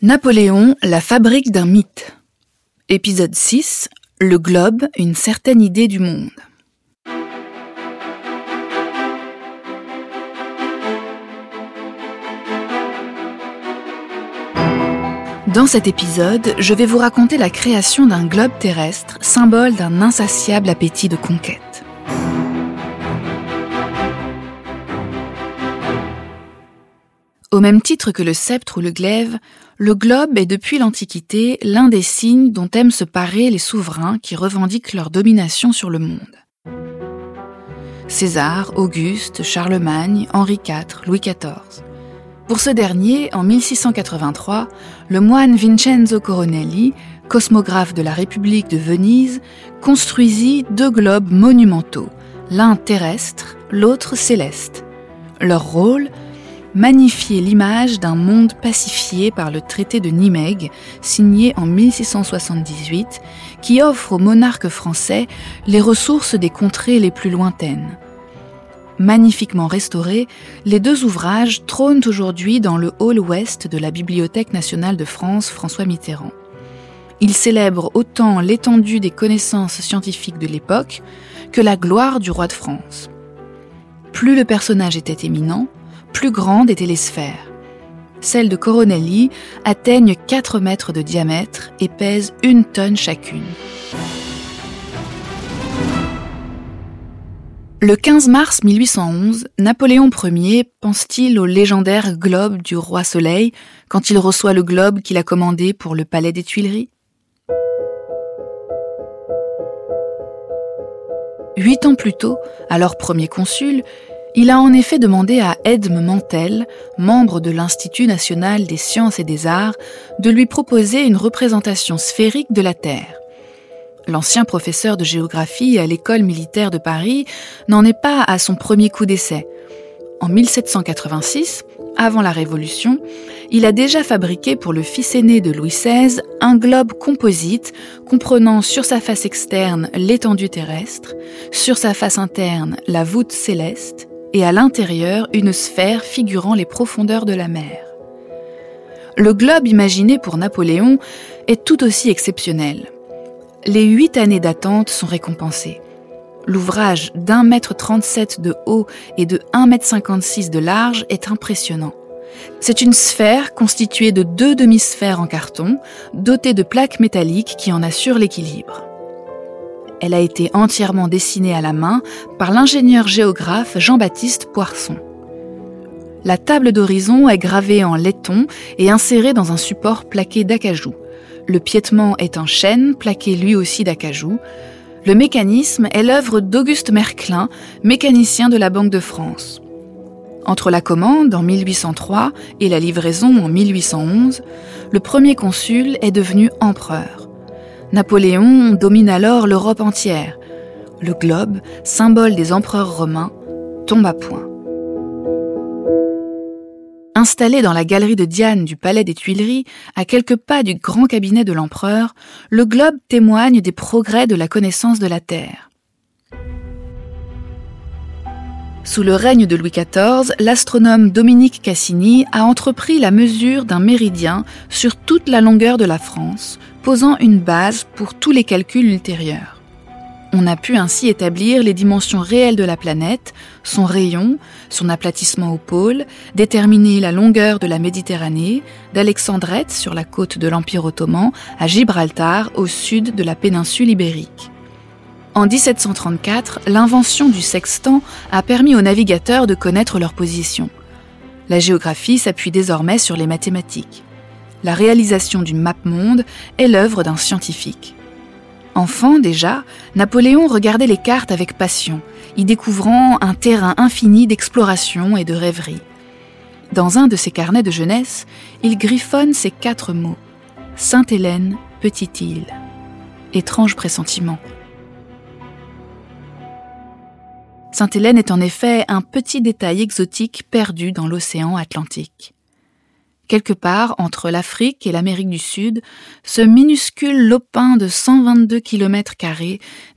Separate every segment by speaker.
Speaker 1: Napoléon, la fabrique d'un mythe. Épisode 6. Le globe, une certaine idée du monde. Dans cet épisode, je vais vous raconter la création d'un globe terrestre, symbole d'un insatiable appétit de conquête. Au même titre que le sceptre ou le glaive, le globe est depuis l'Antiquité l'un des signes dont aiment se parer les souverains qui revendiquent leur domination sur le monde. César, Auguste, Charlemagne, Henri IV, Louis XIV. Pour ce dernier, en 1683, le moine Vincenzo Coronelli, cosmographe de la République de Venise, construisit deux globes monumentaux, l'un terrestre, l'autre céleste. Leur rôle, magnifier l'image d'un monde pacifié par le traité de Nimègue, signé en 1678, qui offre aux monarques français les ressources des contrées les plus lointaines. Magnifiquement restaurés, les deux ouvrages trônent aujourd'hui dans le hall ouest de la Bibliothèque nationale de France François Mitterrand. Ils célèbrent autant l'étendue des connaissances scientifiques de l'époque que la gloire du roi de France. Plus le personnage était éminent, plus grandes étaient les sphères. Celles de Coronelli atteignent 4 mètres de diamètre et pèsent une tonne chacune. Le 15 mars 1811, Napoléon Ier pense-t-il au légendaire globe du roi Soleil quand il reçoit le globe qu'il a commandé pour le palais des Tuileries? Huit ans plus tôt, alors premier consul, il a en effet demandé à Edme Mantel, membre de l'Institut national des sciences et des arts, de lui proposer une représentation sphérique de la Terre. L'ancien professeur de géographie à l'école militaire de Paris n'en est pas à son premier coup d'essai. En 1786, avant la Révolution, il a déjà fabriqué pour le fils aîné de Louis XVI un globe composite comprenant sur sa face externe l'étendue terrestre, sur sa face interne la voûte céleste et à l'intérieur une sphère figurant les profondeurs de la mer. Le globe imaginé pour Napoléon est tout aussi exceptionnel. Les huit années d'attente sont récompensées. L'ouvrage d'un mètre trente-sept de haut et de un mètre cinquante-six de large est impressionnant. C'est une sphère constituée de deux demi-sphères en carton, dotée de plaques métalliques qui en assurent l'équilibre. Elle a été entièrement dessinée à la main par l'ingénieur géographe Jean-Baptiste Poisson. La table d'horizon est gravée en laiton et insérée dans un support plaqué d'acajou. Le piétement est un chêne plaqué lui aussi d'acajou. Le mécanisme est l'œuvre d'Auguste Merclin, mécanicien de la Banque de France. Entre la commande en 1803 et la livraison en 1811, le premier consul est devenu empereur. Napoléon domine alors l'Europe entière. Le globe, symbole des empereurs romains, tombe à point. Installé dans la galerie de Diane du Palais des Tuileries, à quelques pas du grand cabinet de l'empereur, le globe témoigne des progrès de la connaissance de la Terre. Sous le règne de Louis XIV, l'astronome Dominique Cassini a entrepris la mesure d'un méridien sur toute la longueur de la France, posant une base pour tous les calculs ultérieurs. On a pu ainsi établir les dimensions réelles de la planète, son rayon, son aplatissement au pôle, déterminer la longueur de la Méditerranée, d'Alexandrette sur la côte de l'Empire ottoman à Gibraltar au sud de la péninsule ibérique. En 1734, l'invention du sextant a permis aux navigateurs de connaître leur position. La géographie s'appuie désormais sur les mathématiques la réalisation d'une map monde est l'œuvre d'un scientifique. Enfant déjà, Napoléon regardait les cartes avec passion, y découvrant un terrain infini d'exploration et de rêverie. Dans un de ses carnets de jeunesse, il griffonne ces quatre mots Sainte-Hélène, petite île. Étrange pressentiment. Sainte-Hélène est en effet un petit détail exotique perdu dans l'océan Atlantique. Quelque part entre l'Afrique et l'Amérique du Sud, ce minuscule lopin de 122 km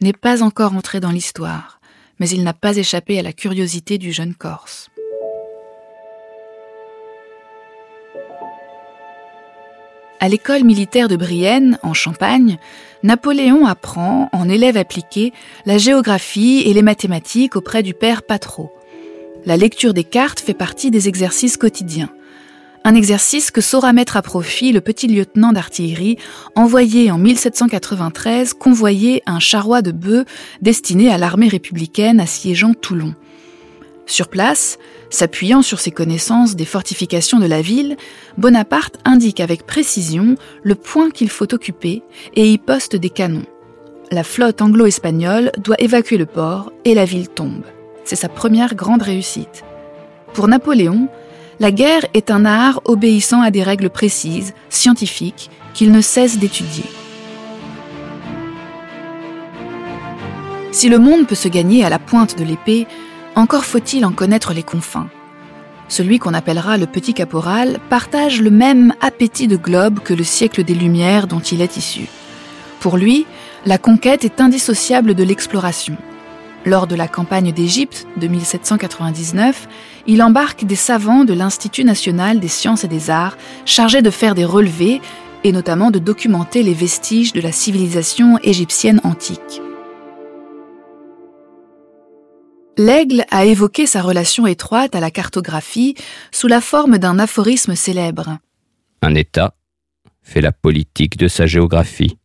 Speaker 1: n'est pas encore entré dans l'histoire, mais il n'a pas échappé à la curiosité du jeune Corse. À l'école militaire de Brienne, en Champagne, Napoléon apprend, en élève appliqué, la géographie et les mathématiques auprès du père Patro. La lecture des cartes fait partie des exercices quotidiens. Un exercice que saura mettre à profit le petit lieutenant d'artillerie envoyé en 1793 convoyer un charroi de bœufs destiné à l'armée républicaine assiégeant Toulon. Sur place, s'appuyant sur ses connaissances des fortifications de la ville, Bonaparte indique avec précision le point qu'il faut occuper et y poste des canons. La flotte anglo-espagnole doit évacuer le port et la ville tombe. C'est sa première grande réussite. Pour Napoléon, la guerre est un art obéissant à des règles précises, scientifiques, qu'il ne cesse d'étudier. Si le monde peut se gagner à la pointe de l'épée, encore faut-il en connaître les confins. Celui qu'on appellera le petit caporal partage le même appétit de globe que le siècle des Lumières dont il est issu. Pour lui, la conquête est indissociable de l'exploration. Lors de la campagne d'Égypte de 1799, il embarque des savants de l'Institut national des sciences et des arts chargés de faire des relevés et notamment de documenter les vestiges de la civilisation égyptienne antique. L'aigle a évoqué sa relation étroite à la cartographie sous la forme d'un aphorisme célèbre.
Speaker 2: Un État fait la politique de sa géographie.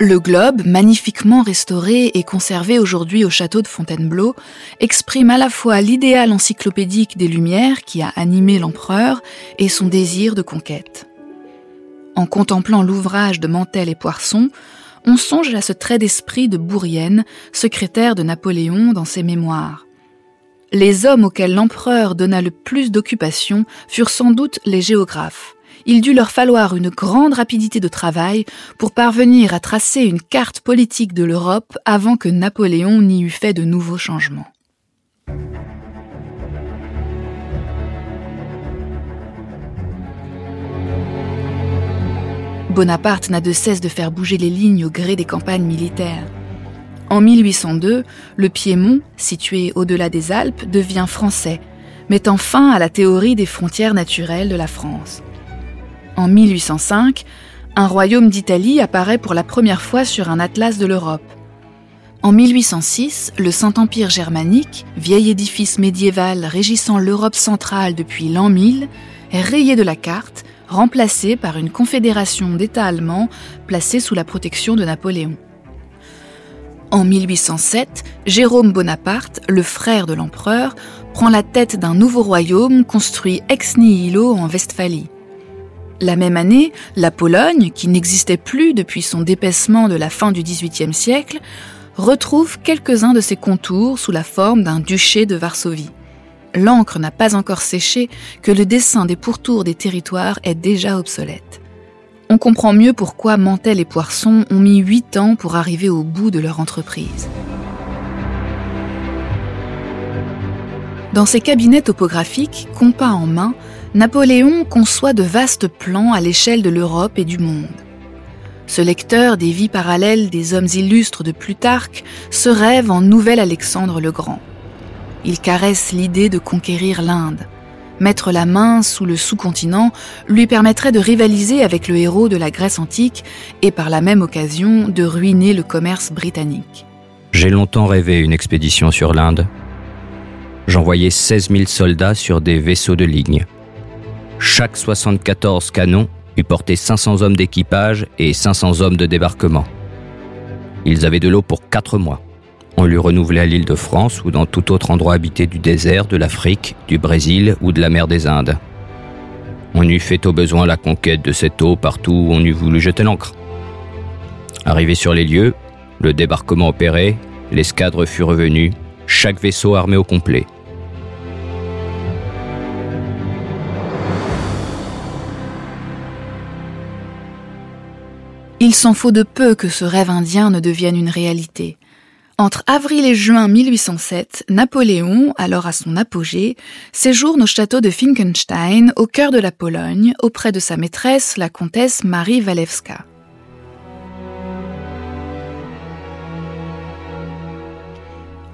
Speaker 1: Le globe, magnifiquement restauré et conservé aujourd'hui au château de Fontainebleau, exprime à la fois l'idéal encyclopédique des Lumières qui a animé l'empereur et son désir de conquête. En contemplant l'ouvrage de Mantel et Poisson, on songe à ce trait d'esprit de Bourrienne, secrétaire de Napoléon dans ses mémoires. Les hommes auxquels l'empereur donna le plus d'occupation furent sans doute les géographes. Il dut leur falloir une grande rapidité de travail pour parvenir à tracer une carte politique de l'Europe avant que Napoléon n'y eût fait de nouveaux changements. Bonaparte n'a de cesse de faire bouger les lignes au gré des campagnes militaires. En 1802, le Piémont, situé au-delà des Alpes, devient français, mettant fin à la théorie des frontières naturelles de la France. En 1805, un royaume d'Italie apparaît pour la première fois sur un atlas de l'Europe. En 1806, le Saint-Empire germanique, vieil édifice médiéval régissant l'Europe centrale depuis l'an 1000, est rayé de la carte remplacé par une confédération d'États allemands placée sous la protection de Napoléon. En 1807, Jérôme Bonaparte, le frère de l'empereur, prend la tête d'un nouveau royaume construit ex nihilo en Westphalie. La même année, la Pologne, qui n'existait plus depuis son dépaissement de la fin du XVIIIe siècle, retrouve quelques-uns de ses contours sous la forme d'un duché de Varsovie l'encre n'a pas encore séché que le dessin des pourtours des territoires est déjà obsolète. On comprend mieux pourquoi Mantel et Poisson ont mis huit ans pour arriver au bout de leur entreprise. Dans ses cabinets topographiques, compas en main, Napoléon conçoit de vastes plans à l'échelle de l'Europe et du monde. Ce lecteur des vies parallèles des hommes illustres de Plutarque se rêve en nouvel Alexandre le Grand. Il caresse l'idée de conquérir l'Inde. Mettre la main sous le sous-continent lui permettrait de rivaliser avec le héros de la Grèce antique et par la même occasion de ruiner le commerce britannique.
Speaker 2: J'ai longtemps rêvé une expédition sur l'Inde. J'envoyais 16 000 soldats sur des vaisseaux de ligne. Chaque 74 canons eût porté 500 hommes d'équipage et 500 hommes de débarquement. Ils avaient de l'eau pour 4 mois. On lui renouvelait à l'île de France ou dans tout autre endroit habité du désert, de l'Afrique, du Brésil ou de la mer des Indes. On eût fait au besoin la conquête de cette eau partout où on eût voulu jeter l'ancre. Arrivé sur les lieux, le débarquement opéré, l'escadre fut revenue, chaque vaisseau armé au complet.
Speaker 1: Il s'en faut de peu que ce rêve indien ne devienne une réalité. Entre avril et juin 1807, Napoléon, alors à son apogée, séjourne au château de Finkenstein, au cœur de la Pologne, auprès de sa maîtresse, la comtesse Marie Walewska.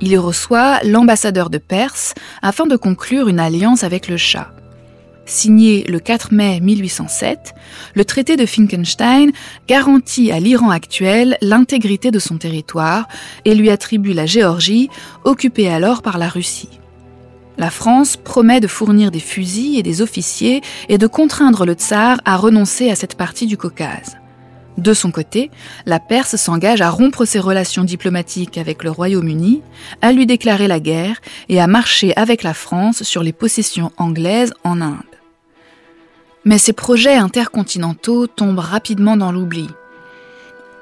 Speaker 1: Il y reçoit l'ambassadeur de Perse afin de conclure une alliance avec le Shah. Signé le 4 mai 1807, le traité de Finkenstein garantit à l'Iran actuel l'intégrité de son territoire et lui attribue la Géorgie, occupée alors par la Russie. La France promet de fournir des fusils et des officiers et de contraindre le tsar à renoncer à cette partie du Caucase. De son côté, la Perse s'engage à rompre ses relations diplomatiques avec le Royaume-Uni, à lui déclarer la guerre et à marcher avec la France sur les possessions anglaises en Inde. Mais ces projets intercontinentaux tombent rapidement dans l'oubli.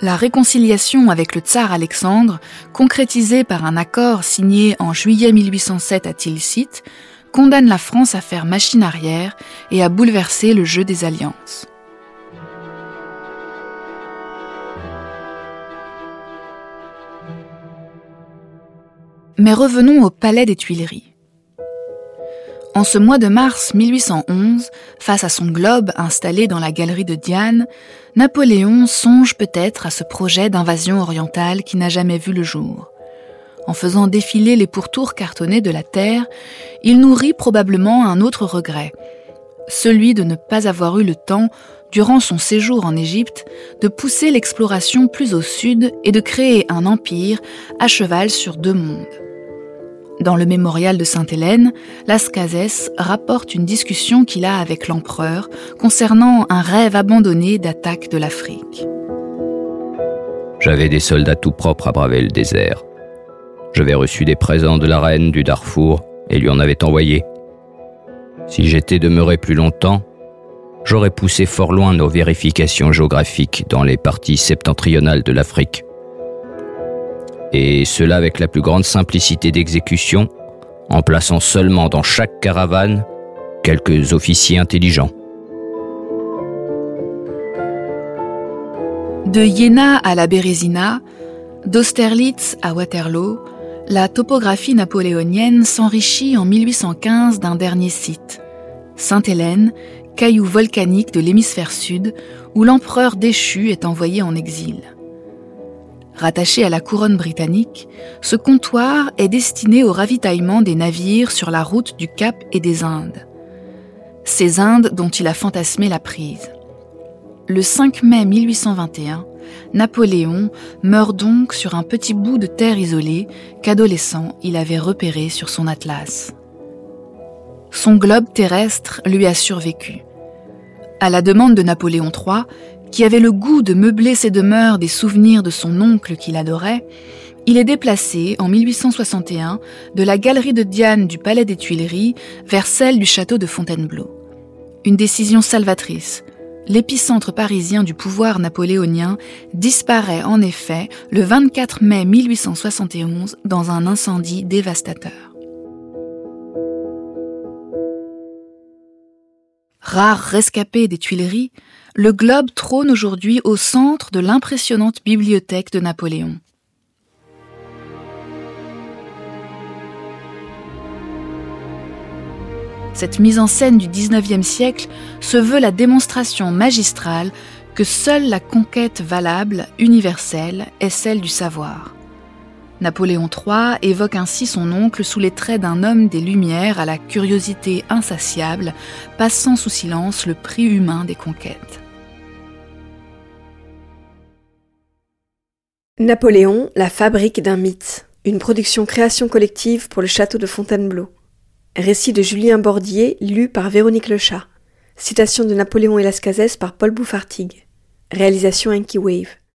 Speaker 1: La réconciliation avec le tsar Alexandre, concrétisée par un accord signé en juillet 1807 à Tilsit, condamne la France à faire machine arrière et à bouleverser le jeu des alliances. Mais revenons au palais des Tuileries. En ce mois de mars 1811, face à son globe installé dans la galerie de Diane, Napoléon songe peut-être à ce projet d'invasion orientale qui n'a jamais vu le jour. En faisant défiler les pourtours cartonnés de la Terre, il nourrit probablement un autre regret, celui de ne pas avoir eu le temps, durant son séjour en Égypte, de pousser l'exploration plus au sud et de créer un empire à cheval sur deux mondes. Dans le mémorial de Sainte-Hélène, Las Cases rapporte une discussion qu'il a avec l'empereur concernant un rêve abandonné d'attaque de l'Afrique.
Speaker 2: J'avais des soldats tout propres à braver le désert. J'avais reçu des présents de la reine du Darfour et lui en avais envoyé. Si j'étais demeuré plus longtemps, j'aurais poussé fort loin nos vérifications géographiques dans les parties septentrionales de l'Afrique et cela avec la plus grande simplicité d'exécution, en plaçant seulement dans chaque caravane quelques officiers intelligents.
Speaker 1: De Iéna à la Bérésina, d'Austerlitz à Waterloo, la topographie napoléonienne s'enrichit en 1815 d'un dernier site, Sainte-Hélène, caillou volcanique de l'hémisphère sud, où l'empereur déchu est envoyé en exil. Rattaché à la couronne britannique, ce comptoir est destiné au ravitaillement des navires sur la route du Cap et des Indes. Ces Indes dont il a fantasmé la prise. Le 5 mai 1821, Napoléon meurt donc sur un petit bout de terre isolé qu'adolescent il avait repéré sur son atlas. Son globe terrestre lui a survécu. À la demande de Napoléon III, qui avait le goût de meubler ses demeures des souvenirs de son oncle qu'il adorait, il est déplacé en 1861 de la galerie de Diane du Palais des Tuileries vers celle du château de Fontainebleau. Une décision salvatrice. L'épicentre parisien du pouvoir napoléonien disparaît en effet le 24 mai 1871 dans un incendie dévastateur. Rare rescapé des Tuileries, le globe trône aujourd'hui au centre de l'impressionnante bibliothèque de Napoléon. Cette mise en scène du XIXe siècle se veut la démonstration magistrale que seule la conquête valable, universelle, est celle du savoir. Napoléon III évoque ainsi son oncle sous les traits d'un homme des Lumières à la curiosité insatiable, passant sous silence le prix humain des conquêtes.
Speaker 3: Napoléon, la fabrique d'un mythe. Une production création collective pour le château de Fontainebleau. Récit de Julien Bordier, lu par Véronique Lechat. Citation de Napoléon et par Paul Bouffartigue. Réalisation Enki Wave.